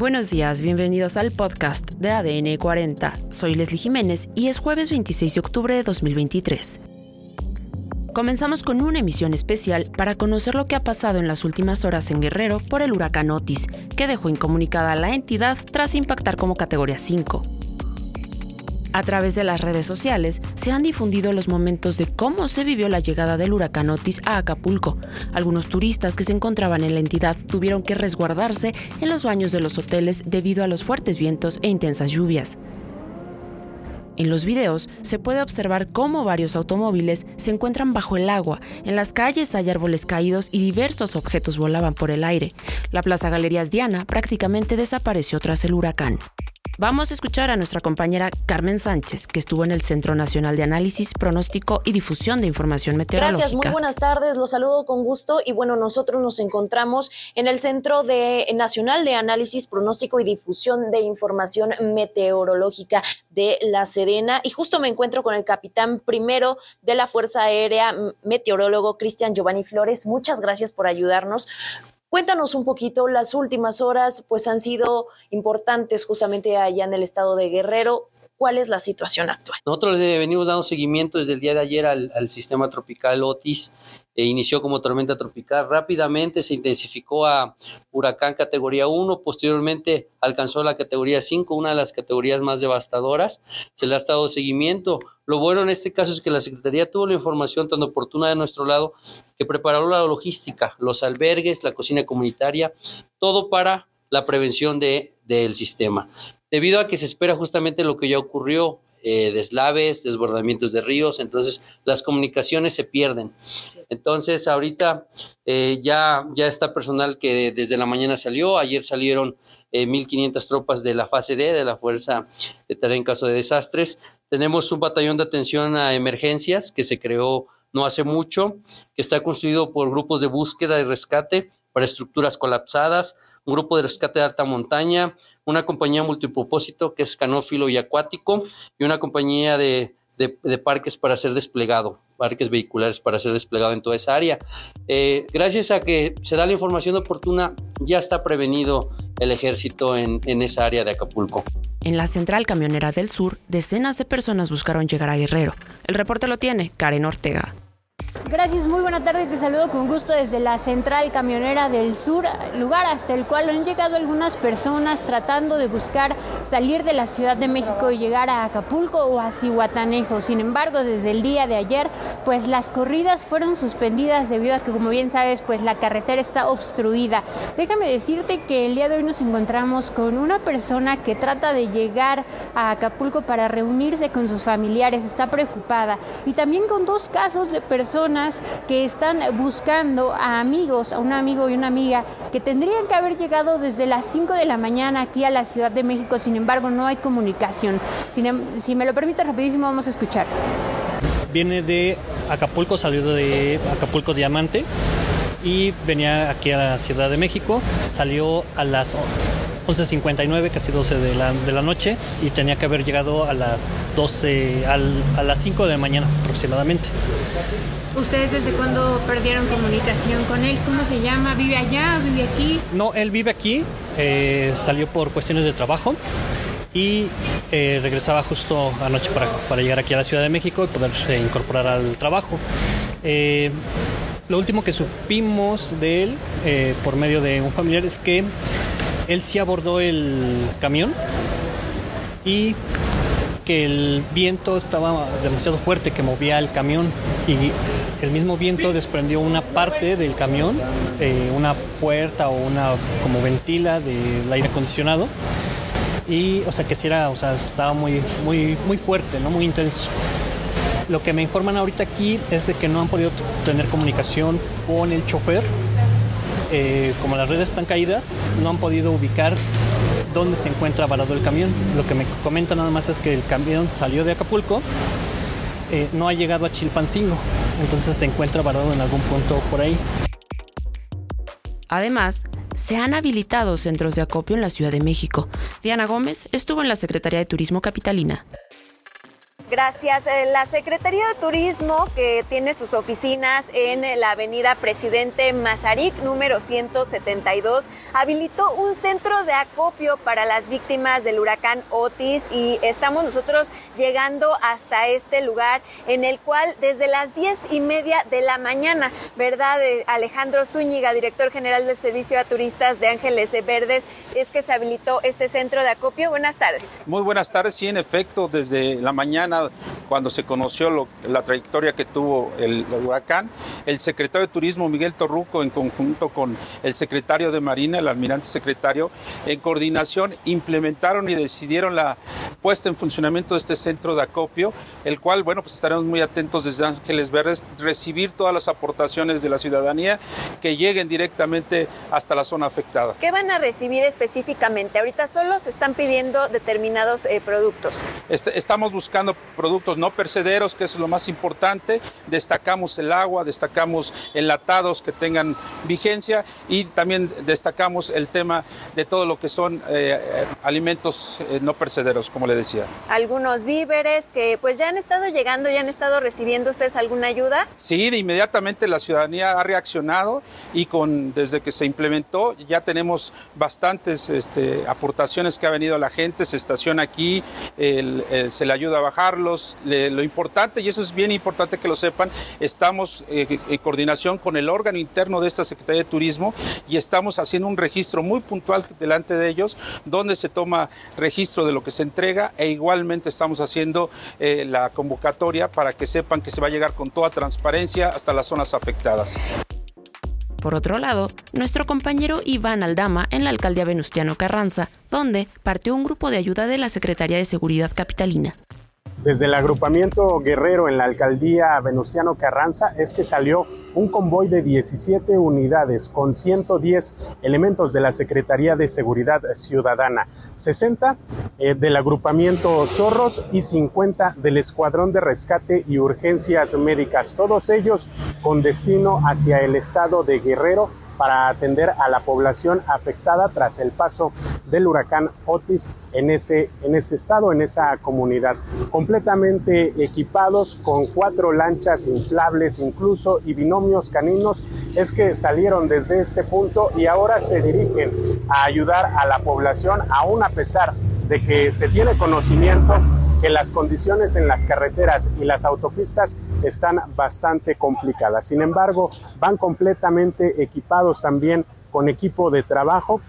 Buenos días, bienvenidos al podcast de ADN 40. Soy Leslie Jiménez y es jueves 26 de octubre de 2023. Comenzamos con una emisión especial para conocer lo que ha pasado en las últimas horas en Guerrero por el huracán Otis, que dejó incomunicada a la entidad tras impactar como categoría 5. A través de las redes sociales se han difundido los momentos de cómo se vivió la llegada del huracán Otis a Acapulco. Algunos turistas que se encontraban en la entidad tuvieron que resguardarse en los baños de los hoteles debido a los fuertes vientos e intensas lluvias. En los videos se puede observar cómo varios automóviles se encuentran bajo el agua, en las calles hay árboles caídos y diversos objetos volaban por el aire. La Plaza Galerías Diana prácticamente desapareció tras el huracán. Vamos a escuchar a nuestra compañera Carmen Sánchez, que estuvo en el Centro Nacional de Análisis, Pronóstico y Difusión de Información Meteorológica. Gracias, muy buenas tardes, los saludo con gusto y bueno, nosotros nos encontramos en el Centro de, Nacional de Análisis, Pronóstico y Difusión de Información Meteorológica de La Serena y justo me encuentro con el capitán primero de la Fuerza Aérea, meteorólogo Cristian Giovanni Flores. Muchas gracias por ayudarnos. Cuéntanos un poquito, las últimas horas pues han sido importantes justamente allá en el estado de Guerrero. ¿Cuál es la situación actual? Nosotros venimos dando seguimiento desde el día de ayer al, al sistema tropical Otis e inició como tormenta tropical. Rápidamente se intensificó a huracán categoría 1, posteriormente alcanzó la categoría 5, una de las categorías más devastadoras. Se le ha estado seguimiento. Lo bueno en este caso es que la Secretaría tuvo la información tan oportuna de nuestro lado que preparó la logística, los albergues, la cocina comunitaria, todo para la prevención de, del sistema. Debido a que se espera justamente lo que ya ocurrió, eh, deslaves, desbordamientos de ríos, entonces las comunicaciones se pierden. Entonces ahorita eh, ya, ya está personal que desde la mañana salió, ayer salieron 1.500 eh, tropas de la fase D, de la Fuerza de Tarea en caso de desastres. Tenemos un batallón de atención a emergencias que se creó no hace mucho, que está construido por grupos de búsqueda y rescate para estructuras colapsadas, un grupo de rescate de alta montaña, una compañía multipropósito que es canófilo y acuático y una compañía de, parques para ser desplegado, parques vehiculares para ser desplegado en toda esa área. Eh, gracias a que se da la información oportuna, ya está prevenido el ejército en, en esa área de Acapulco. En la central camionera del sur, decenas de personas buscaron llegar a Guerrero. El reporte lo tiene Karen Ortega. Gracias, muy buena tarde. Te saludo con gusto desde la central camionera del sur, lugar hasta el cual han llegado algunas personas tratando de buscar salir de la Ciudad de México y llegar a Acapulco o a Cihuatanejo. Sin embargo, desde el día de ayer, pues las corridas fueron suspendidas debido a que, como bien sabes, pues la carretera está obstruida. Déjame decirte que el día de hoy nos encontramos con una persona que trata de llegar a Acapulco para reunirse con sus familiares, está preocupada. Y también con dos casos de personas que están buscando a amigos, a un amigo y una amiga que tendrían que haber llegado desde las 5 de la mañana aquí a la Ciudad de México, sin embargo no hay comunicación. Em, si me lo permite rapidísimo vamos a escuchar. Viene de Acapulco, salió de Acapulco Diamante y venía aquí a la Ciudad de México, salió a las 11.59, casi 12 de la, de la noche, y tenía que haber llegado a las 12, a las 5 de la mañana aproximadamente. ¿Ustedes desde cuándo perdieron comunicación con él? ¿Cómo se llama? ¿Vive allá? ¿Vive aquí? No, él vive aquí, eh, salió por cuestiones de trabajo y eh, regresaba justo anoche para, para, llegar aquí a la Ciudad de México y poderse incorporar al trabajo. Eh, lo último que supimos de él por medio de un familiar es que él sí abordó el camión y que el viento estaba demasiado fuerte que movía el camión y el mismo viento desprendió una parte del camión, eh, una puerta o una como ventila del aire acondicionado. Y, o sea, que si era, o sea, estaba muy, muy, muy fuerte, ¿no? Muy intenso. Lo que me informan ahorita aquí es de que no han podido tener comunicación con el chofer. Eh, como las redes están caídas, no han podido ubicar dónde se encuentra varado el camión. Lo que me comentan nada más es que el camión salió de Acapulco, eh, no ha llegado a Chilpancingo entonces se encuentra varado en algún punto por ahí. Además, se han habilitado centros de acopio en la Ciudad de México. Diana Gómez estuvo en la Secretaría de Turismo Capitalina. Gracias. Eh, la Secretaría de Turismo, que tiene sus oficinas en la avenida Presidente Mazarik, número 172, habilitó un centro de acopio para las víctimas del huracán Otis y estamos nosotros llegando hasta este lugar en el cual desde las diez y media de la mañana, ¿verdad? Eh, Alejandro Zúñiga, director general del Servicio a Turistas de Ángeles Verdes, es que se habilitó este centro de acopio. Buenas tardes. Muy buenas tardes, sí, en efecto, desde la mañana cuando se conoció la trayectoria que tuvo el, huracán. El secretario de Turismo, Miguel Torruco, en conjunto con el secretario de Marina, el almirante secretario, en coordinación implementaron y decidieron la puesta en funcionamiento de este centro de acopio, el cual, bueno, pues estaremos muy atentos desde Ángeles Verdes, recibir todas las aportaciones de la ciudadanía que lleguen directamente hasta la zona afectada. ¿Qué van a recibir específicamente? Ahorita solo se están pidiendo determinados eh, productos. estamos buscando productos no percederos, que es lo más importante. Destacamos el agua, destacamos enlatados que tengan vigencia y también destacamos el tema de todo lo que son eh, alimentos eh, no percederos, como le decía. Algunos víveres que pues ya han estado llegando, ya han estado recibiendo ustedes alguna ayuda. Sí, de inmediatamente la ciudadanía ha reaccionado y con desde que se implementó ya tenemos bastantes este, aportaciones que ha venido la gente, se estaciona aquí, se le ayuda a bajar lo importante, y eso es bien importante que lo sepan, estamos eh, en coordinación con el órgano interno de esta Secretaría de Turismo y estamos haciendo un registro muy puntual delante de ellos, donde se toma registro de lo que se entrega e igualmente estamos haciendo eh, la convocatoria para que sepan que se va a llegar con toda transparencia hasta las zonas afectadas. Por otro lado, nuestro compañero Iván Aldama en la alcaldía Venustiano Carranza, donde partió un grupo de ayuda de la Secretaría de Seguridad Capitalina. Desde el agrupamiento guerrero en la alcaldía Venustiano Carranza es que salió un convoy de 17 unidades con 110 elementos de la Secretaría de Seguridad Ciudadana, 60 eh, del agrupamiento Zorros y 50 del Escuadrón de Rescate y Urgencias Médicas, todos ellos con destino hacia el estado de Guerrero para atender a la población afectada tras el paso del huracán Otis en ese, en ese estado, en esa comunidad. Completamente equipados con cuatro lanchas inflables incluso y binomios caninos, es que salieron desde este punto y ahora se dirigen a ayudar a la población, aún a pesar de que se tiene conocimiento que las condiciones en las carreteras y las autopistas están bastante complicadas. Sin embargo, van completamente equipados también con equipo de trabajo,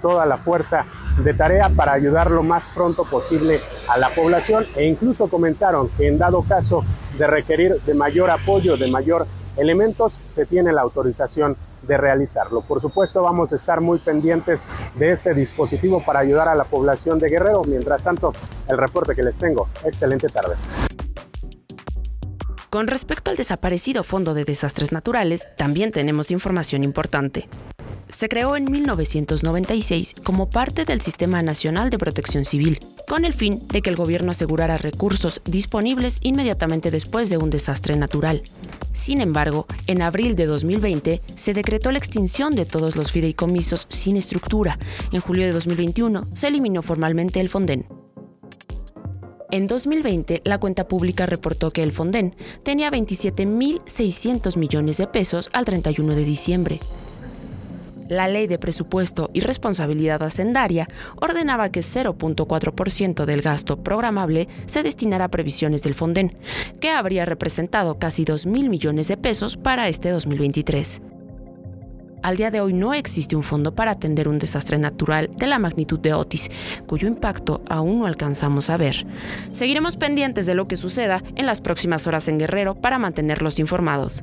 toda, la fuerza de tarea para ayudar lo más pronto posible a la población e incluso comentaron que en dado caso de requerir de mayor apoyo, de mayor elementos, se tiene la autorización de realizarlo. Por supuesto, vamos a estar muy pendientes de este dispositivo para ayudar a la población de Guerrero. Mientras tanto, el reporte que les tengo. Excelente tarde. Con respecto al desaparecido Fondo de Desastres Naturales, también tenemos información importante. Se creó en 1996 como parte del Sistema Nacional de Protección Civil, con el fin de que el gobierno asegurara recursos disponibles inmediatamente después de un desastre natural. Sin embargo, en abril de 2020 se decretó la extinción de todos los fideicomisos sin estructura. En julio de 2021 se eliminó formalmente el Fonden. En 2020, la cuenta pública reportó que el Fonden tenía 27.600 millones de pesos al 31 de diciembre. La Ley de Presupuesto y Responsabilidad Hacendaria ordenaba que 0.4% del gasto programable se destinara a previsiones del Fonden, que habría representado casi 2.000 millones de pesos para este 2023. Al día de hoy no existe un fondo para atender un desastre natural de la magnitud de Otis, cuyo impacto aún no alcanzamos a ver. Seguiremos pendientes de lo que suceda en las próximas horas en Guerrero para mantenerlos informados.